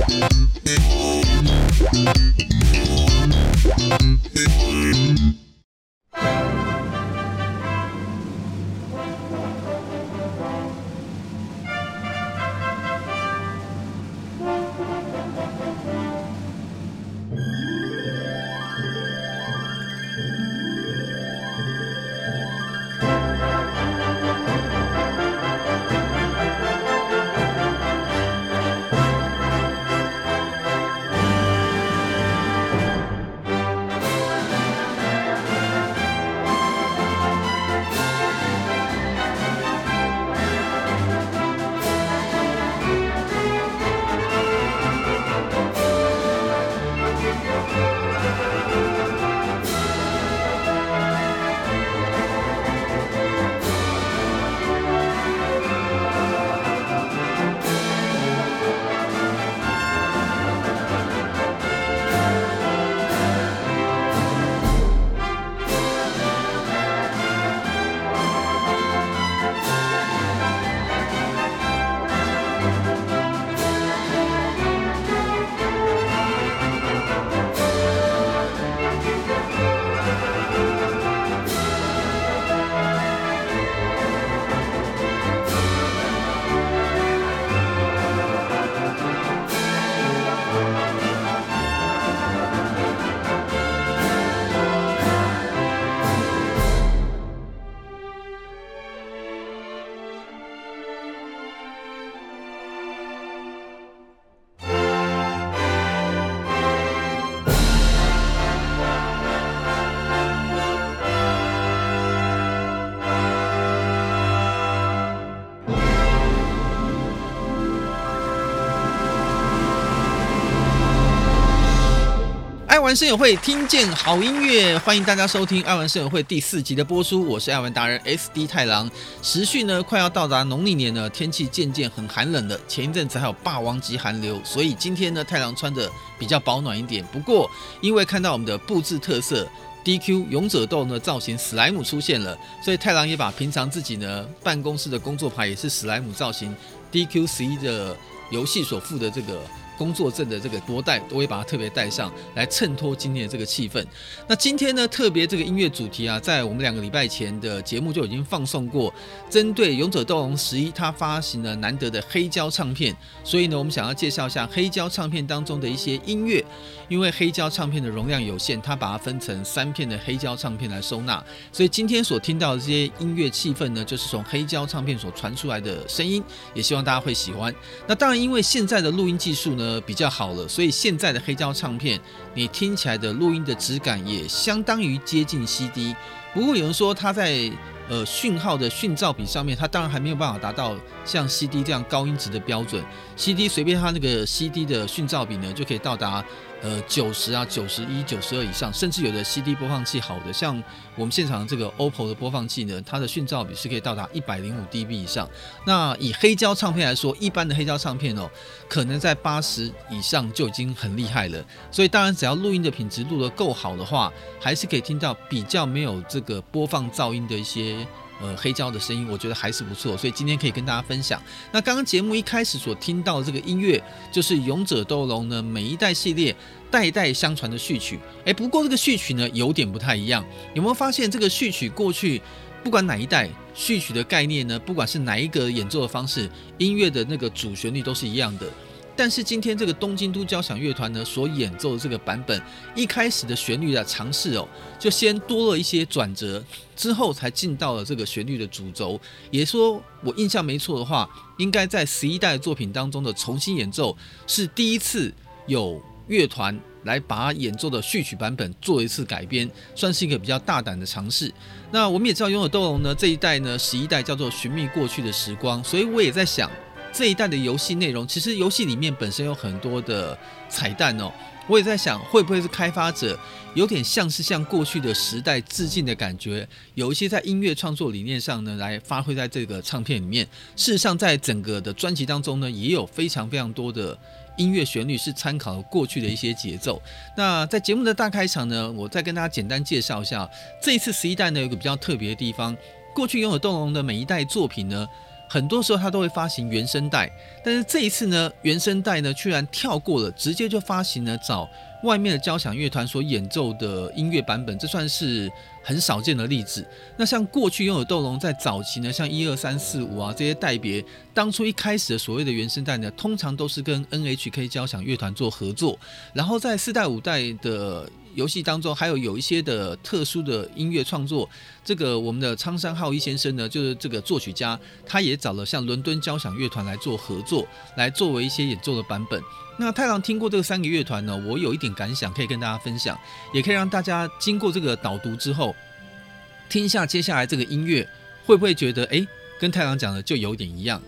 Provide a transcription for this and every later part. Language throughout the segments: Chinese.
爱玩声友会，听见好音乐，欢迎大家收听爱玩声友会第四集的播出。我是爱玩达人 SD 太郎。时序呢，快要到达农历年了，天气渐渐很寒冷了。前一阵子还有霸王级寒流，所以今天呢，太郎穿的比较保暖一点。不过，因为看到我们的布置特色 DQ 勇者斗龙的造型史莱姆出现了，所以太郎也把平常自己呢办公室的工作牌也是史莱姆造型 DQ 十一的游戏所附的这个。工作证的这个脖带，都会把它特别带上来衬托今天的这个气氛。那今天呢，特别这个音乐主题啊，在我们两个礼拜前的节目就已经放送过。针对《勇者斗龙十一》，它发行了难得的黑胶唱片，所以呢，我们想要介绍一下黑胶唱片当中的一些音乐。因为黑胶唱片的容量有限，它把它分成三片的黑胶唱片来收纳，所以今天所听到的这些音乐气氛呢，就是从黑胶唱片所传出来的声音，也希望大家会喜欢。那当然，因为现在的录音技术呢比较好了，所以现在的黑胶唱片你听起来的录音的质感也相当于接近 CD。不过有人说它在呃讯号的讯噪比上面，它当然还没有办法达到像 CD 这样高音质的标准。CD 随便它那个 CD 的讯噪比呢，就可以到达。呃，九十啊，九十一、九十二以上，甚至有的 CD 播放器好的，像我们现场这个 OPPO 的播放器呢，它的讯噪比是可以到达一百零五 dB 以上。那以黑胶唱片来说，一般的黑胶唱片哦，可能在八十以上就已经很厉害了。所以当然，只要录音的品质录得够好的话，还是可以听到比较没有这个播放噪音的一些。呃，黑胶的声音我觉得还是不错，所以今天可以跟大家分享。那刚刚节目一开始所听到的这个音乐，就是《勇者斗龙》呢每一代系列代代相传的序曲。诶，不过这个序曲呢有点不太一样，有没有发现这个序曲过去不管哪一代序曲的概念呢？不管是哪一个演奏的方式，音乐的那个主旋律都是一样的。但是今天这个东京都交响乐团呢所演奏的这个版本，一开始的旋律的尝试哦，就先多了一些转折，之后才进到了这个旋律的主轴。也说我印象没错的话，应该在十一代作品当中的重新演奏是第一次有乐团来把演奏的序曲版本做一次改编，算是一个比较大胆的尝试。那我们也知道《拥有斗龙》呢这一代呢十一代叫做寻觅过去的时光，所以我也在想。这一代的游戏内容，其实游戏里面本身有很多的彩蛋哦。我也在想，会不会是开发者有点像是向过去的时代致敬的感觉，有一些在音乐创作理念上呢，来发挥在这个唱片里面。事实上，在整个的专辑当中呢，也有非常非常多的音乐旋律是参考了过去的一些节奏。那在节目的大开场呢，我再跟大家简单介绍一下，这一次十一代呢，有个比较特别的地方，过去拥有斗龙的每一代作品呢。很多时候他都会发行原声带，但是这一次呢，原声带呢居然跳过了，直接就发行了找外面的交响乐团所演奏的音乐版本，这算是很少见的例子。那像过去拥有斗龙在早期呢，像一二三四五啊这些代别，当初一开始的所谓的原声带呢，通常都是跟 NHK 交响乐团做合作，然后在四代五代的。游戏当中还有有一些的特殊的音乐创作，这个我们的苍山浩一先生呢，就是这个作曲家，他也找了像伦敦交响乐团来做合作，来作为一些演奏的版本。那太郎听过这个三个乐团呢，我有一点感想可以跟大家分享，也可以让大家经过这个导读之后，听一下接下来这个音乐，会不会觉得诶，跟太郎讲的就有点一样？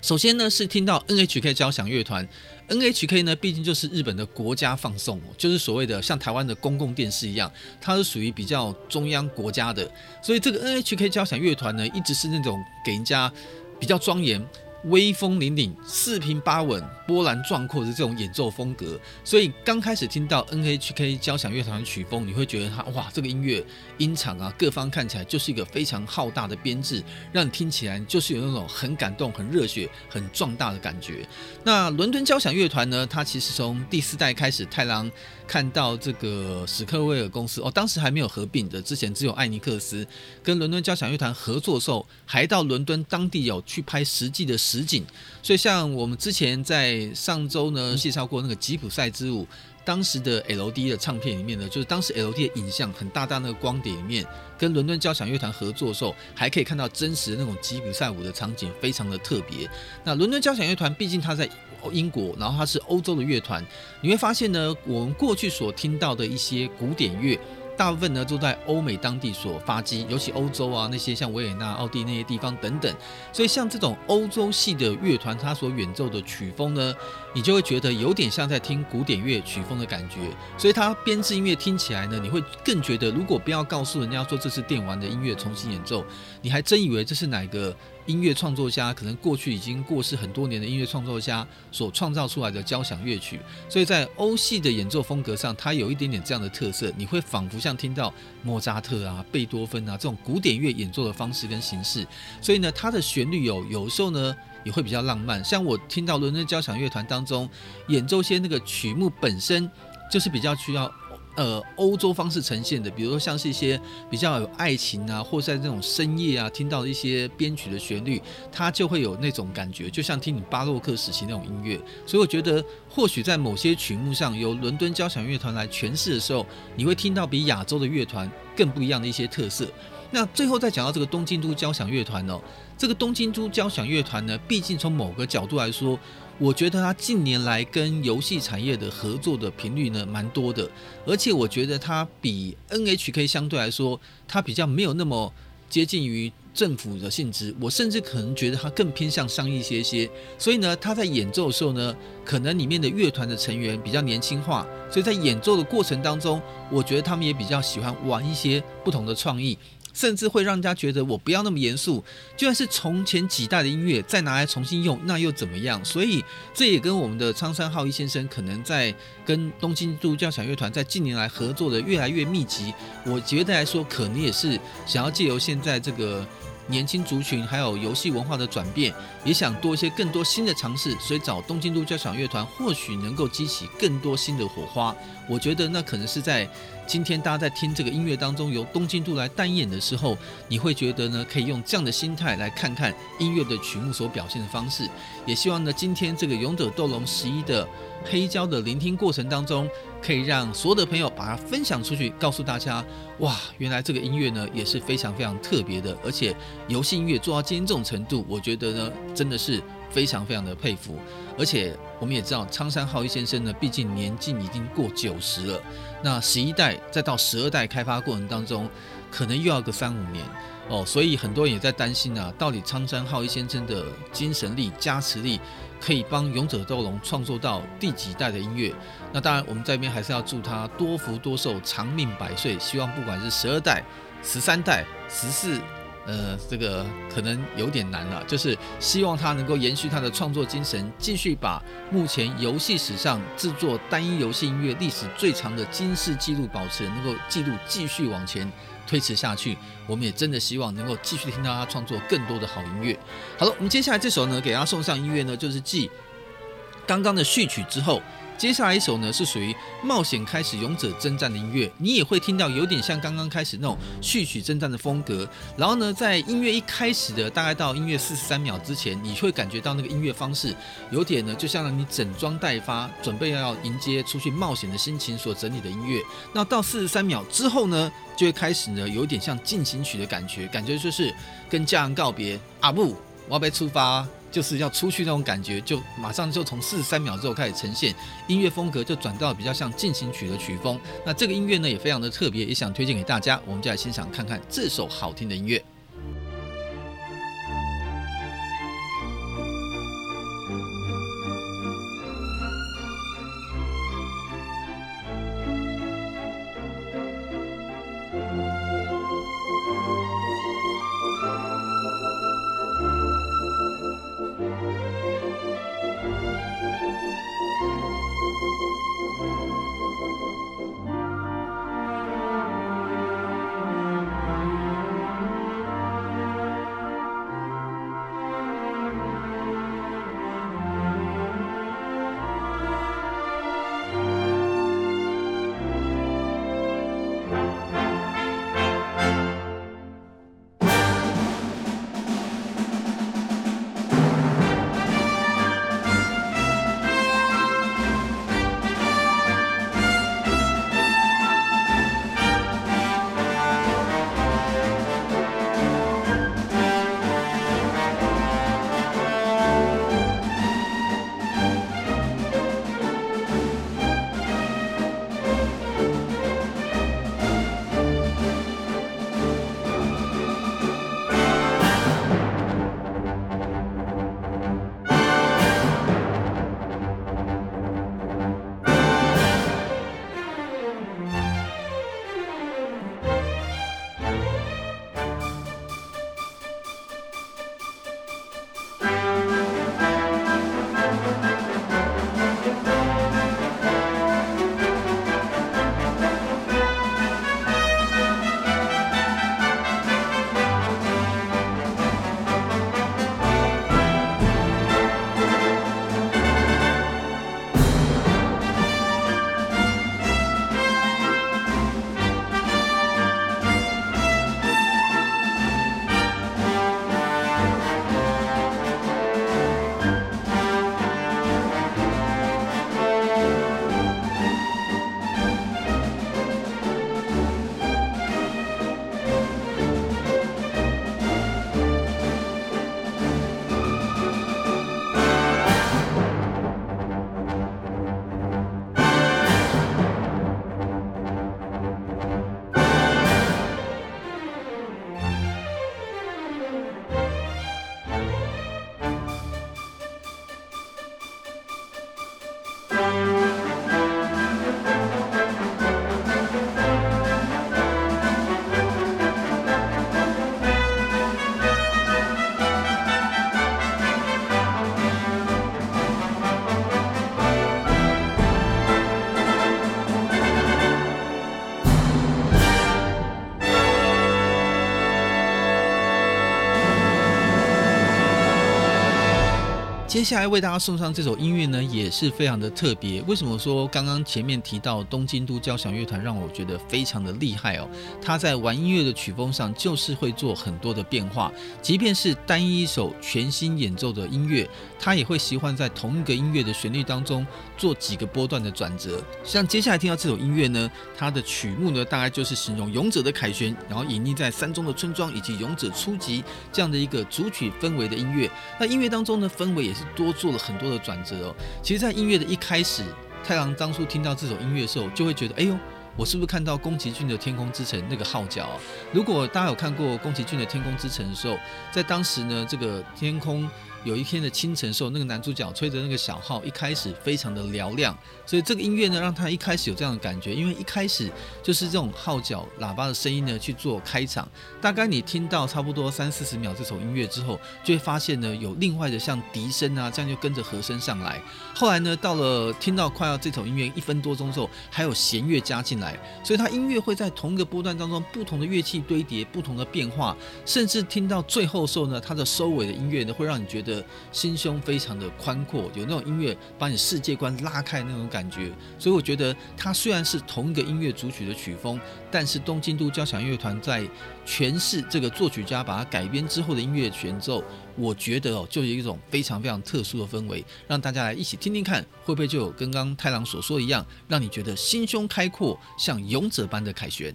首先呢，是听到 NHK 交响乐团。NHK 呢，毕竟就是日本的国家放送，就是所谓的像台湾的公共电视一样，它是属于比较中央国家的，所以这个 NHK 交响乐团呢，一直是那种给人家比较庄严。威风凛凛、四平八稳、波澜壮阔的这种演奏风格，所以刚开始听到 NHK 交响乐团的曲风，你会觉得它哇，这个音乐音场啊，各方看起来就是一个非常浩大的编制，让你听起来就是有那种很感动、很热血、很壮大的感觉。那伦敦交响乐团呢，它其实从第四代开始，太郎。看到这个史克威尔公司哦，当时还没有合并的，之前只有艾尼克斯跟伦敦交响乐团合作的时候，还到伦敦当地有去拍实际的实景。所以像我们之前在上周呢介绍过那个吉普赛之舞，当时的 LD 的唱片里面呢，就是当时 LD 的影像很大大那个光碟里面，跟伦敦交响乐团合作的时候，还可以看到真实的那种吉普赛舞的场景，非常的特别。那伦敦交响乐团毕竟它在英国，然后它是欧洲的乐团，你会发现呢，我们过去所听到的一些古典乐，大部分呢都在欧美当地所发迹，尤其欧洲啊那些像维也纳、奥地利那些地方等等，所以像这种欧洲系的乐团，它所演奏的曲风呢，你就会觉得有点像在听古典乐曲风的感觉，所以它编制音乐听起来呢，你会更觉得，如果不要告诉人家说这是电玩的音乐重新演奏，你还真以为这是哪个。音乐创作家可能过去已经过世很多年的音乐创作家所创造出来的交响乐曲，所以在欧系的演奏风格上，它有一点点这样的特色，你会仿佛像听到莫扎特啊、贝多芬啊这种古典乐演奏的方式跟形式。所以呢，它的旋律有有时候呢也会比较浪漫，像我听到伦敦交响乐团当中演奏些那个曲目本身就是比较需要。呃，欧洲方式呈现的，比如说像是一些比较有爱情啊，或在这种深夜啊，听到一些编曲的旋律，它就会有那种感觉，就像听你巴洛克时期那种音乐。所以我觉得，或许在某些曲目上，由伦敦交响乐团来诠释的时候，你会听到比亚洲的乐团更不一样的一些特色。那最后再讲到这个东京都交响乐团哦，这个东京都交响乐团呢，毕竟从某个角度来说。我觉得它近年来跟游戏产业的合作的频率呢蛮多的，而且我觉得它比 NHK 相对来说，它比较没有那么接近于政府的性质，我甚至可能觉得他更偏向商业一些些。所以呢，他在演奏的时候呢，可能里面的乐团的成员比较年轻化，所以在演奏的过程当中，我觉得他们也比较喜欢玩一些不同的创意。甚至会让人家觉得我不要那么严肃，就算是从前几代的音乐再拿来重新用，那又怎么样？所以这也跟我们的苍山浩一先生可能在跟东京都交响乐团在近年来合作的越来越密集，我觉得来说可能也是想要借由现在这个。年轻族群还有游戏文化的转变，也想多一些更多新的尝试，所以找东京都交响乐团或许能够激起更多新的火花。我觉得那可能是在今天大家在听这个音乐当中，由东京都来担演的时候，你会觉得呢，可以用这样的心态来看看音乐的曲目所表现的方式。也希望呢，今天这个《勇者斗龙十一》的黑胶的聆听过程当中，可以让所有的朋友把它分享出去，告诉大家，哇，原来这个音乐呢也是非常非常特别的，而且游戏音乐做到今天这种程度，我觉得呢真的是非常非常的佩服。而且我们也知道，苍山浩一先生呢，毕竟年纪已经过九十了，那十一代再到十二代开发过程当中，可能又要个三五年哦，所以很多人也在担心啊，到底苍山浩一先生的精神力加持力，可以帮勇者斗龙创作到第几代的音乐？那当然，我们这边还是要祝他多福多寿，长命百岁。希望不管是十二代、十三代、十四、呃，这个可能有点难了，就是希望他能够延续他的创作精神，继续把目前游戏史上制作单一游戏音乐历史最长的金氏纪录保持，能够记录继续往前推迟下去。我们也真的希望能够继续听到他创作更多的好音乐。好了，我们接下来这首呢，给大家送上音乐呢，就是继刚刚的序曲之后。接下来一首呢，是属于冒险开始勇者征战的音乐，你也会听到有点像刚刚开始那种序曲征战的风格。然后呢，在音乐一开始的大概到音乐四十三秒之前，你会感觉到那个音乐方式有点呢，就像你整装待发，准备要迎接出去冒险的心情所整理的音乐。那到四十三秒之后呢，就会开始呢，有点像进行曲的感觉，感觉就是跟家人告别，阿布，我要被出发。就是要出去那种感觉，就马上就从四十三秒之后开始呈现音乐风格，就转到比较像进行曲的曲风。那这个音乐呢，也非常的特别，也想推荐给大家。我们就来欣赏看看这首好听的音乐。接下来为大家送上这首音乐呢，也是非常的特别。为什么说刚刚前面提到东京都交响乐团让我觉得非常的厉害哦？他在玩音乐的曲风上就是会做很多的变化，即便是单一一首全新演奏的音乐，他也会喜欢在同一个音乐的旋律当中做几个波段的转折。像接下来听到这首音乐呢，它的曲目呢，大概就是形容勇者的凯旋，然后隐匿在山中的村庄以及勇者初级这样的一个主曲氛围的音乐。那音乐当中呢，氛围也是。多做了很多的转折哦。其实，在音乐的一开始，太郎当初听到这首音乐的时候，就会觉得，哎呦，我是不是看到宫崎骏的《天空之城》那个号角？如果大家有看过宫崎骏的《天空之城》的时候，在当时呢，这个天空有一天的清晨的时候，那个男主角吹着那个小号，一开始非常的嘹亮，所以这个音乐呢，让他一开始有这样的感觉，因为一开始就是这种号角、喇叭的声音呢去做开场。大概你听到差不多三四十秒这首音乐之后，就会发现呢，有另外的像笛声啊，这样就跟着和声上来。后来呢，到了听到快要这首音乐一分多钟之后，还有弦乐加进来，所以它音乐会在同一个波段当中，不同的乐器堆叠，不同的变化，甚至听到最后时候呢，它的收尾的音乐呢，会让你觉得心胸非常的宽阔，有那种音乐把你世界观拉开那种感觉。所以我觉得它虽然是同一个音乐主曲的曲风，但是东京都交响乐团在诠释这个作曲家把它改编之后的音乐选奏，我觉得哦，就有一种非常非常特殊的氛围，让大家来一起听听看，会不会就有跟刚刚太郎所说一样，让你觉得心胸开阔，像勇者般的凯旋。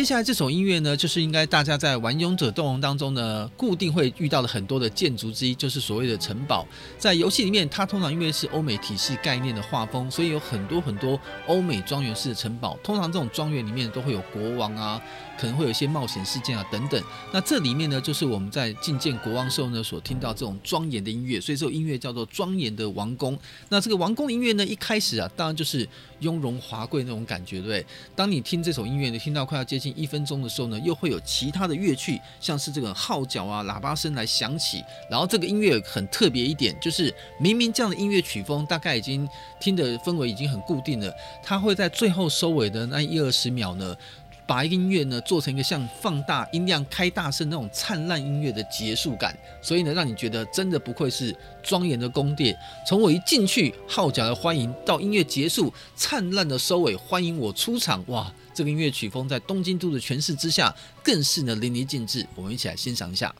接下来这首音乐呢，就是应该大家在玩《勇者斗龙》当中呢，固定会遇到的很多的建筑之一，就是所谓的城堡。在游戏里面，它通常因为是欧美体系概念的画风，所以有很多很多欧美庄园式的城堡。通常这种庄园里面都会有国王啊，可能会有一些冒险事件啊等等。那这里面呢，就是我们在觐见国王时候呢，所听到这种庄严的音乐，所以这首音乐叫做《庄严的王宫》。那这个王宫音乐呢，一开始啊，当然就是雍容华贵那种感觉，对不对？当你听这首音乐，你听到快要接近一分钟的时候呢，又会有其他的乐器，像是这个号角啊、喇叭声来响起。然后这个音乐很特别一点，就是明明这样的音乐曲风大概已经听的氛围已经很固定了，它会在最后收尾的那一二十秒呢，把音乐呢做成一个像放大音量、开大声那种灿烂音乐的结束感，所以呢，让你觉得真的不愧是庄严的宫殿。从我一进去，号角的欢迎，到音乐结束，灿烂的收尾，欢迎我出场。哇，这个音乐曲风在东京都的诠释之下，更是呢淋漓尽致。我们一起来欣赏一下。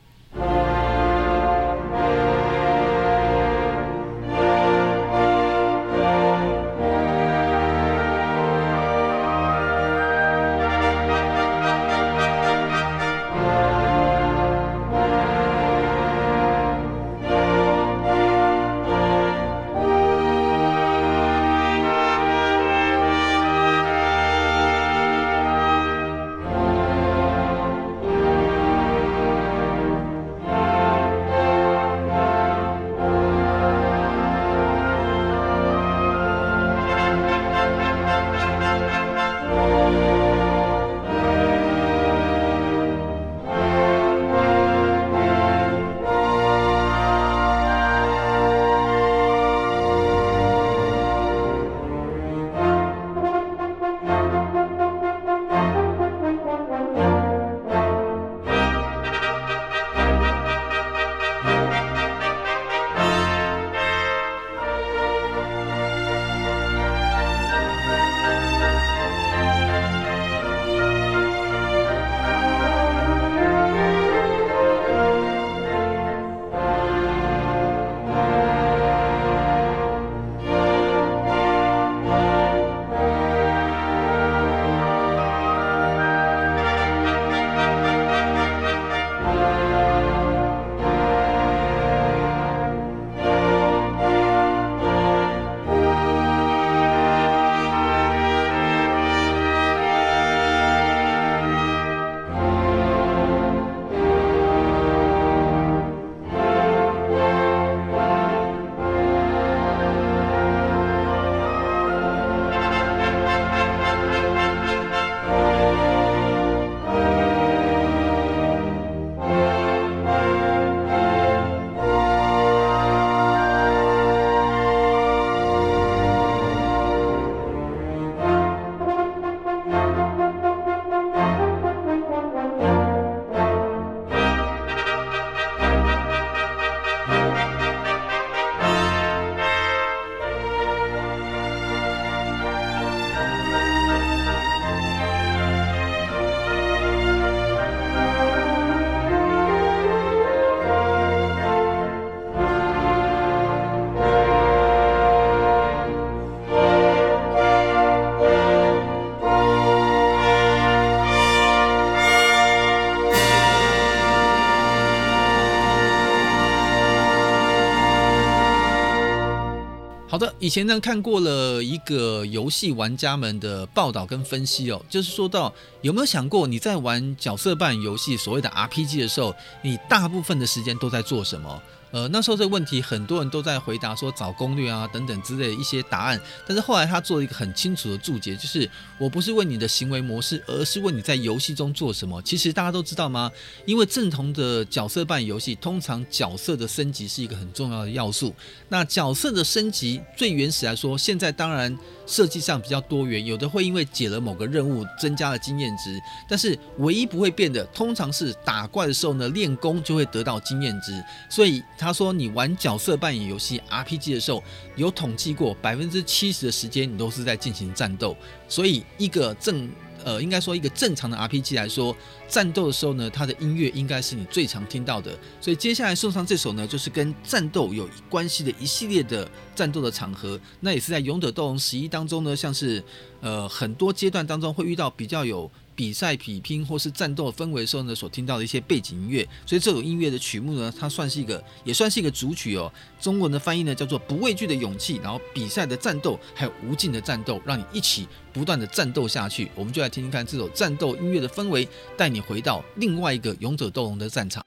的，以前呢看过了一个游戏玩家们的报道跟分析哦，就是说到有没有想过你在玩角色扮演游戏所谓的 RPG 的时候，你大部分的时间都在做什么？呃，那时候这个问题很多人都在回答说找攻略啊等等之类的一些答案，但是后来他做了一个很清楚的注解，就是我不是问你的行为模式，而是问你在游戏中做什么。其实大家都知道吗？因为正统的角色扮演游戏，通常角色的升级是一个很重要的要素。那角色的升级最原始来说，现在当然设计上比较多元，有的会因为解了某个任务增加了经验值，但是唯一不会变的，通常是打怪的时候呢，练功就会得到经验值，所以。他说：“你玩角色扮演游戏 RPG 的时候，有统计过百分之七十的时间你都是在进行战斗。所以一个正呃，应该说一个正常的 RPG 来说，战斗的时候呢，它的音乐应该是你最常听到的。所以接下来送上这首呢，就是跟战斗有关系的一系列的战斗的场合。那也是在《勇者斗龙十一》当中呢，像是呃很多阶段当中会遇到比较有。”比赛比拼或是战斗氛围的时候呢，所听到的一些背景音乐。所以这首音乐的曲目呢，它算是一个，也算是一个主曲哦。中文的翻译呢，叫做不畏惧的勇气。然后比赛的战斗，还有无尽的战斗，让你一起不断的战斗下去。我们就来听听看这首战斗音乐的氛围，带你回到另外一个勇者斗龙的战场。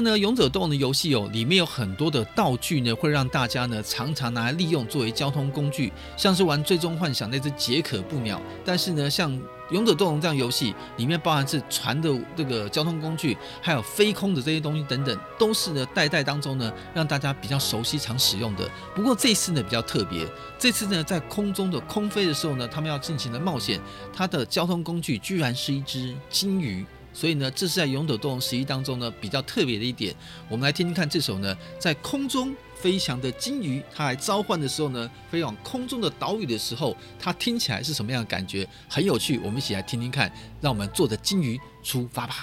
个呢，勇者斗龙的游戏哦，里面有很多的道具呢，会让大家呢常常拿来利用作为交通工具，像是玩《最终幻想》那只杰可布鸟。但是呢，像《勇者斗龙》这样游戏，里面包含是船的这个交通工具，还有飞空的这些东西等等，都是呢代代当中呢让大家比较熟悉、常使用的。不过这次呢比较特别，这次呢在空中的空飞的时候呢，他们要进行的冒险，它的交通工具居然是一只金鱼。所以呢，这是在《勇斗斗龙十一》当中呢比较特别的一点。我们来听听看这首呢在空中飞翔的鲸鱼，它来召唤的时候呢，飞往空中的岛屿的时候，它听起来是什么样的感觉？很有趣，我们一起来听听看。让我们坐着鲸鱼出发吧。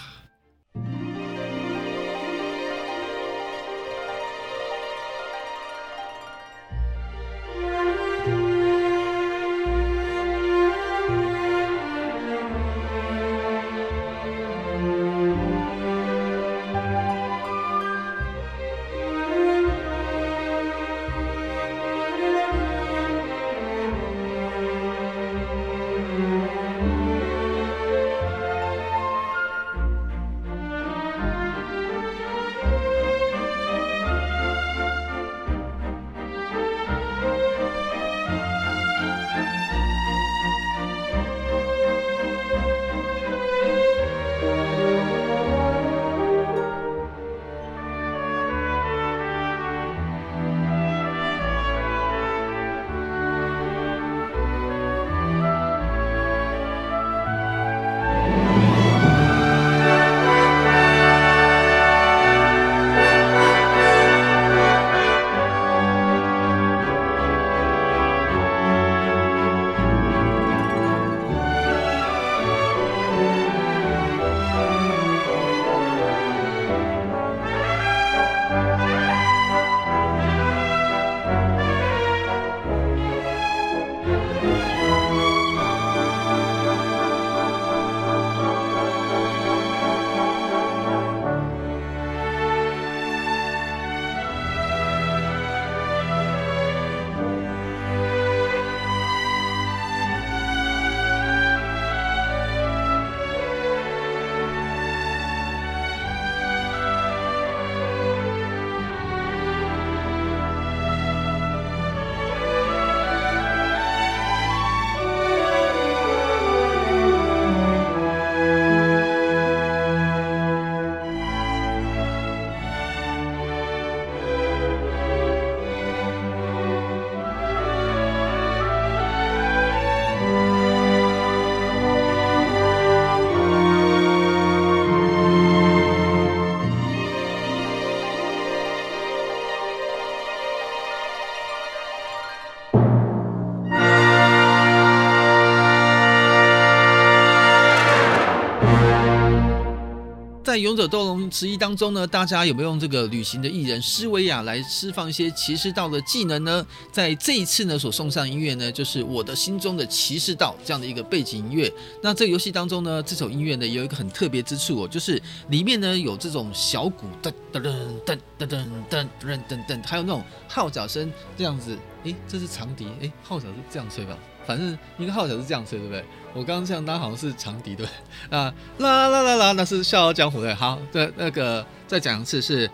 斗龙十一》当中呢，大家有没有用这个旅行的艺人施维亚来释放一些骑士道的技能呢？在这一次呢，所送上音乐呢，就是我的心中的骑士道这样的一个背景音乐。那这个游戏当中呢，这首音乐呢有一个很特别之处哦，就是里面呢有这种小鼓噔噔噔噔噔噔噔噔噔噔，还有那种号角声这样子。诶，这是长笛。诶，号角是这样吹吧？反正一个号角是这样吹，对不对？我刚刚这样拉好像是长笛，对啊，啦啦啦啦，那是笑傲江湖对。好，对，那个再讲一次是，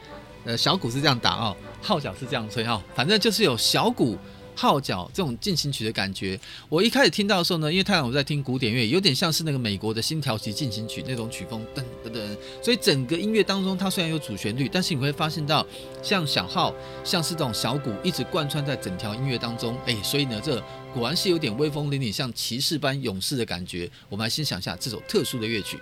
呃，小鼓是这样打哦，号角是这样吹哦，反正就是有小鼓。号角这种进行曲的感觉，我一开始听到的时候呢，因为太阳我在听古典乐，有点像是那个美国的星条旗进行曲那种曲风，噔噔噔，所以整个音乐当中它虽然有主旋律，但是你会发现到像小号，像是这种小鼓一直贯穿在整条音乐当中，哎，所以呢，这果然是有点威风凛凛，像骑士般勇士的感觉。我们来欣赏一下这首特殊的乐曲。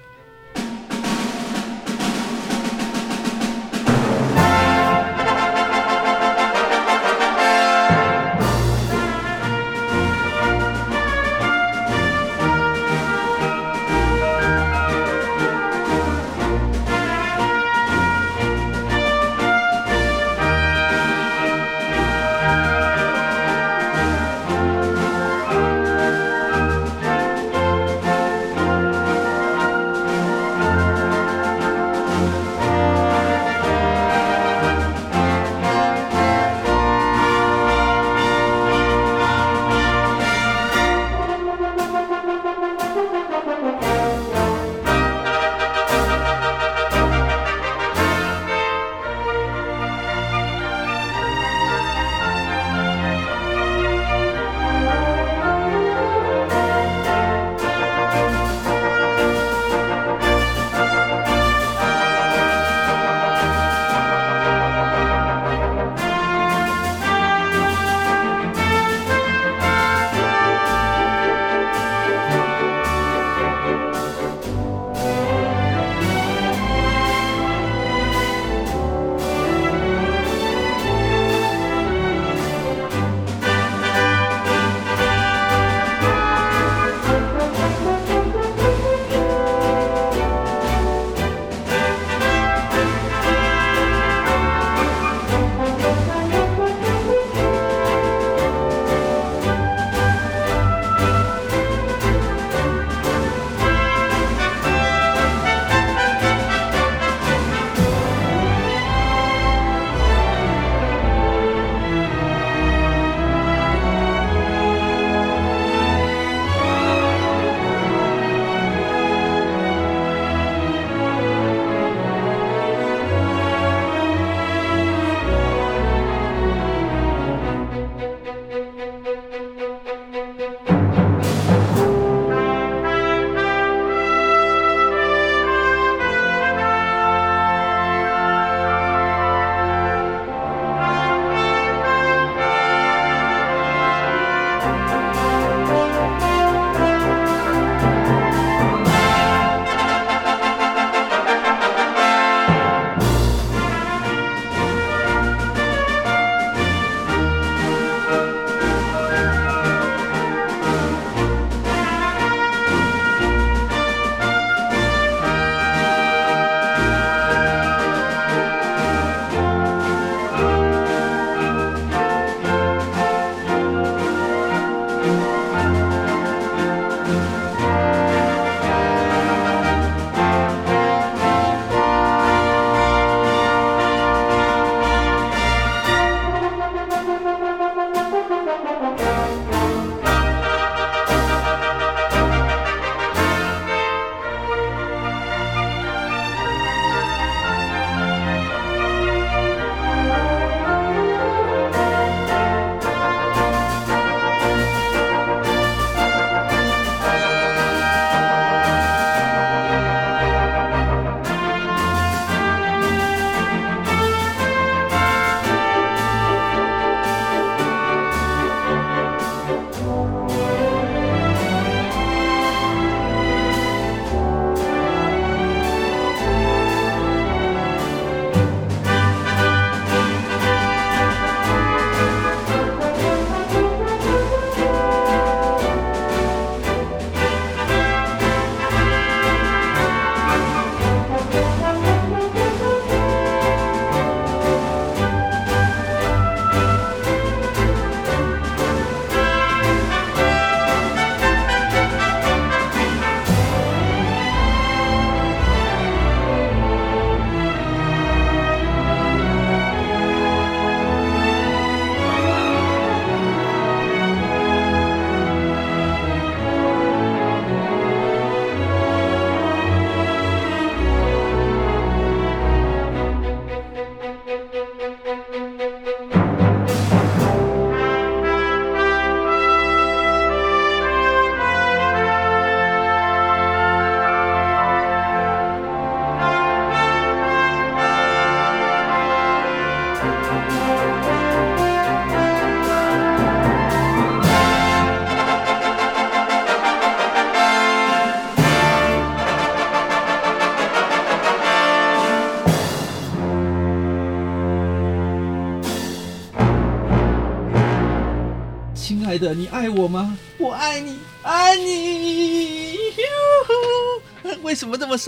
我吗？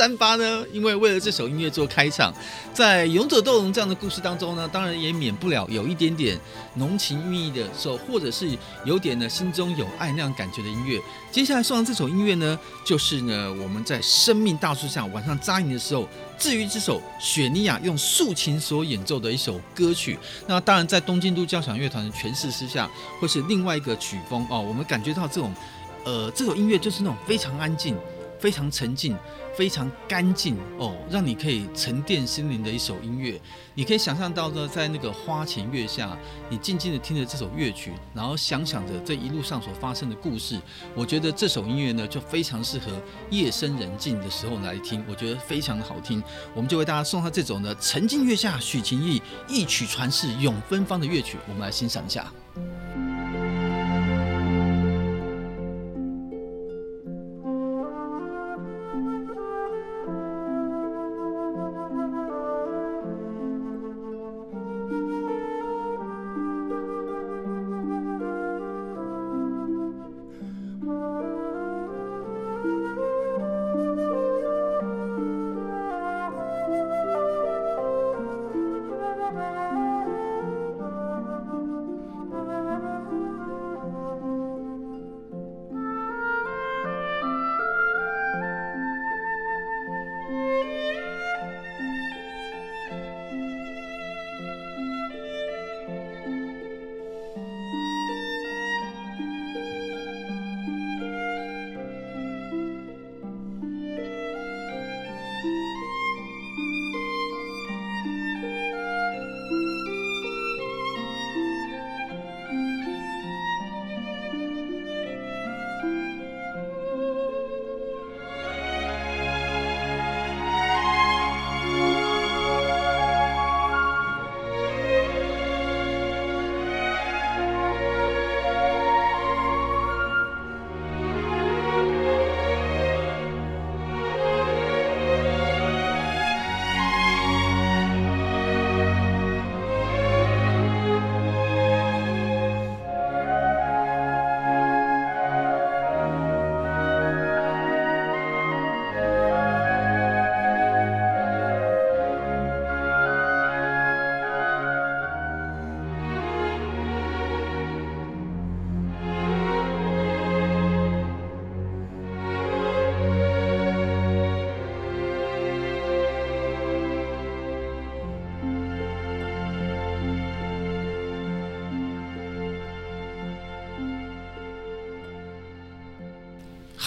三八呢？因为为了这首音乐做开场，在《勇者斗龙》这样的故事当中呢，当然也免不了有一点点浓情蜜意的时候，或者是有点呢心中有爱那样感觉的音乐。接下来送上这首音乐呢，就是呢我们在生命大树下晚上扎营的时候，至于这首雪尼亚用竖琴所演奏的一首歌曲。那当然在东京都交响乐团的诠释之下，会是另外一个曲风哦。我们感觉到这种，呃，这首音乐就是那种非常安静。非常沉静，非常干净哦，让你可以沉淀心灵的一首音乐。你可以想象到呢，在那个花前月下，你静静的听着这首乐曲，然后想想着这一路上所发生的故事。我觉得这首音乐呢，就非常适合夜深人静的时候来听，我觉得非常的好听。我们就为大家送上这种呢，沉静月下许情意，一曲传世永芬芳的乐曲，我们来欣赏一下。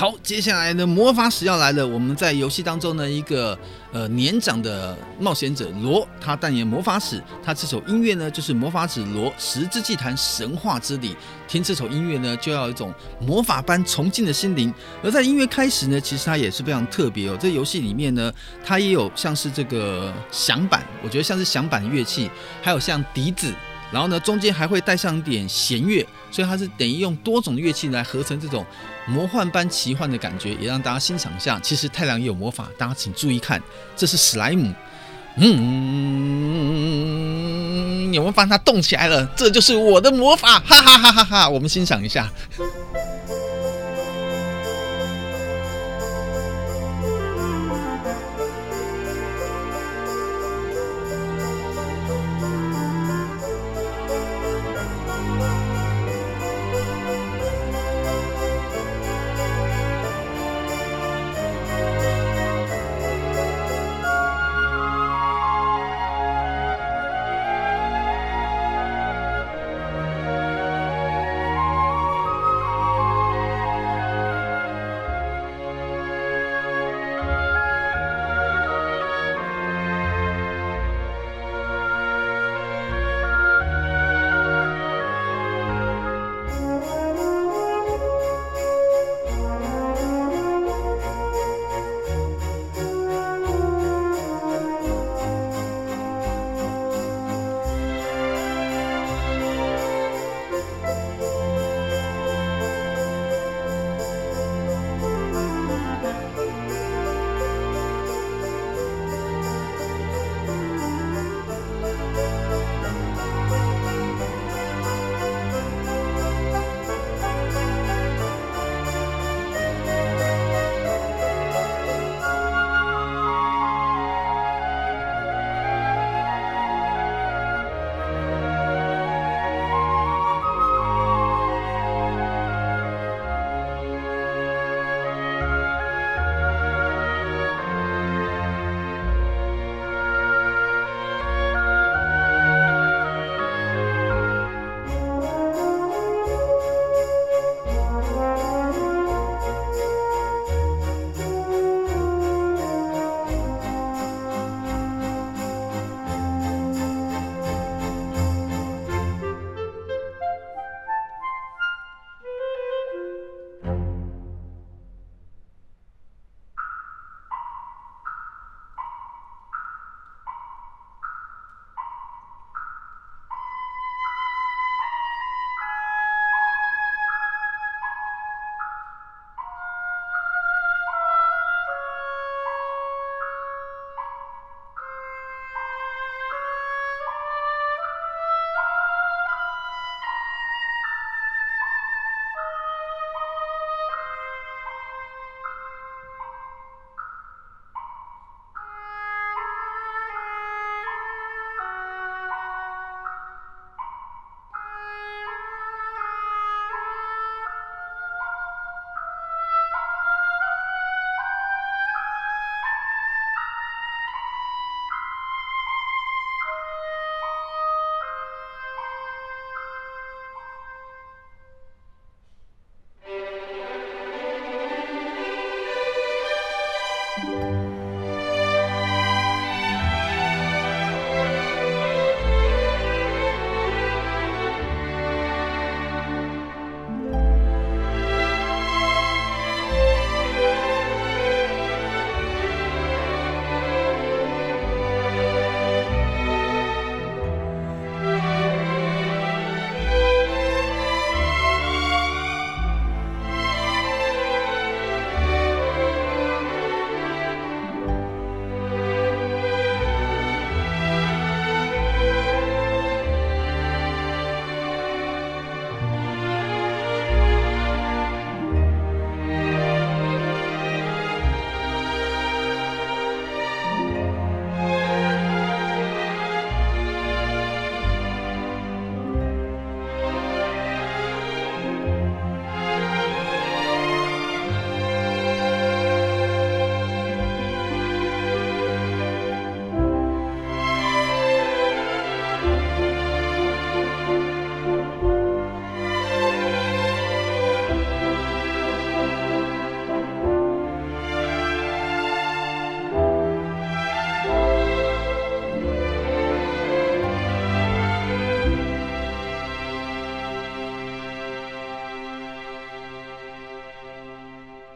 好，接下来呢魔法使要来了。我们在游戏当中呢，一个呃年长的冒险者罗，他扮演魔法使。他这首音乐呢，就是魔法使罗十字祭坛神话之礼。听这首音乐呢，就要有一种魔法般崇敬的心灵。而在音乐开始呢，其实它也是非常特别哦。这游戏里面呢，它也有像是这个响板，我觉得像是响板乐器，还有像笛子。然后呢，中间还会带上点弦乐，所以它是等于用多种乐器来合成这种魔幻般奇幻的感觉，也让大家欣赏一下。其实太阳也有魔法，大家请注意看，这是史莱姆，嗯，有没有发现它动起来了？这就是我的魔法，哈哈哈哈哈！我们欣赏一下。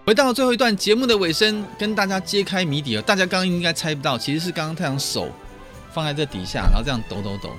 回到最后一段节目的尾声，跟大家揭开谜底了。大家刚刚应该猜不到，其实是刚刚太阳手放在这底下，然后这样抖抖抖。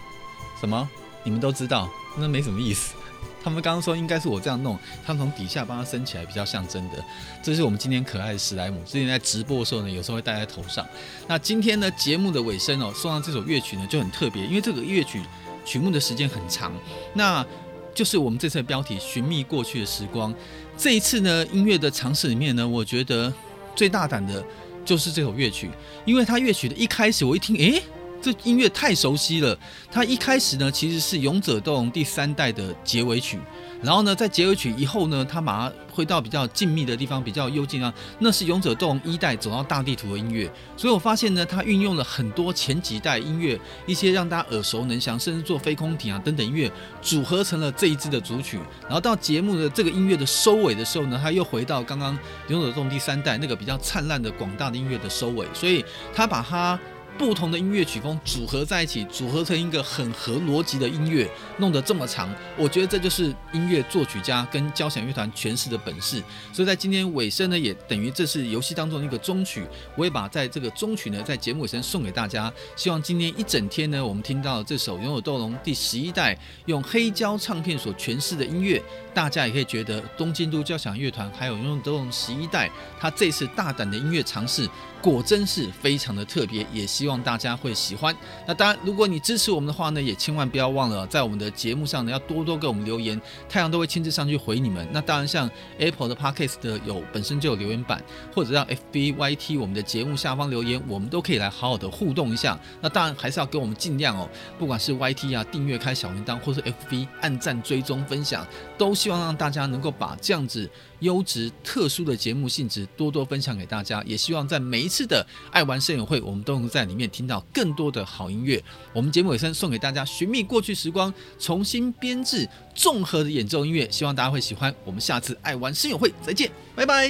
什么？你们都知道？那没什么意思。他们刚刚说应该是我这样弄，他们从底下帮它升起来，比较像真的。这是我们今天可爱的史莱姆，之前在直播的时候呢，有时候会戴在头上。那今天呢，节目的尾声哦，送上这首乐曲呢就很特别，因为这个乐曲曲目的时间很长，那就是我们这次的标题《寻觅过去的时光》。这一次呢，音乐的尝试里面呢，我觉得最大胆的就是这首乐曲，因为它乐曲的一开始，我一听，诶，这音乐太熟悉了。它一开始呢，其实是《勇者斗龙》第三代的结尾曲。然后呢，在结尾曲以后呢，他马上回到比较静谧的地方，比较幽静啊。那是《勇者斗龙》一代走到大地图的音乐，所以我发现呢，他运用了很多前几代音乐，一些让大家耳熟能详，甚至做飞空艇啊等等音乐，组合成了这一支的主曲。然后到节目的这个音乐的收尾的时候呢，他又回到刚刚《勇者斗龙》第三代那个比较灿烂的广大的音乐的收尾，所以他把它。不同的音乐曲风组合在一起，组合成一个很合逻辑的音乐，弄得这么长，我觉得这就是音乐作曲家跟交响乐团诠释的本事。所以在今天尾声呢，也等于这是游戏当中的一个终曲，我也把在这个终曲呢，在节目尾声送给大家。希望今天一整天呢，我们听到这首《勇者斗龙》第十一代用黑胶唱片所诠释的音乐，大家也可以觉得东京都交响乐团还有《勇者斗龙》十一代，他这次大胆的音乐尝试。果真是非常的特别，也希望大家会喜欢。那当然，如果你支持我们的话呢，也千万不要忘了在我们的节目上呢，要多多给我们留言，太阳都会亲自上去回你们。那当然，像 Apple 的 Podcast 的有本身就有留言板，或者让 FB YT 我们的节目下方留言，我们都可以来好好的互动一下。那当然还是要给我们尽量哦，不管是 YT 啊订阅开小铃铛，或是 FB 按赞追踪分享，都希望让大家能够把这样子。优质特殊的节目性质，多多分享给大家，也希望在每一次的爱玩声友会，我们都能在里面听到更多的好音乐。我们节目尾声送给大家《寻觅过去时光》，重新编制综合的演奏音乐，希望大家会喜欢。我们下次爱玩声友会再见，拜拜。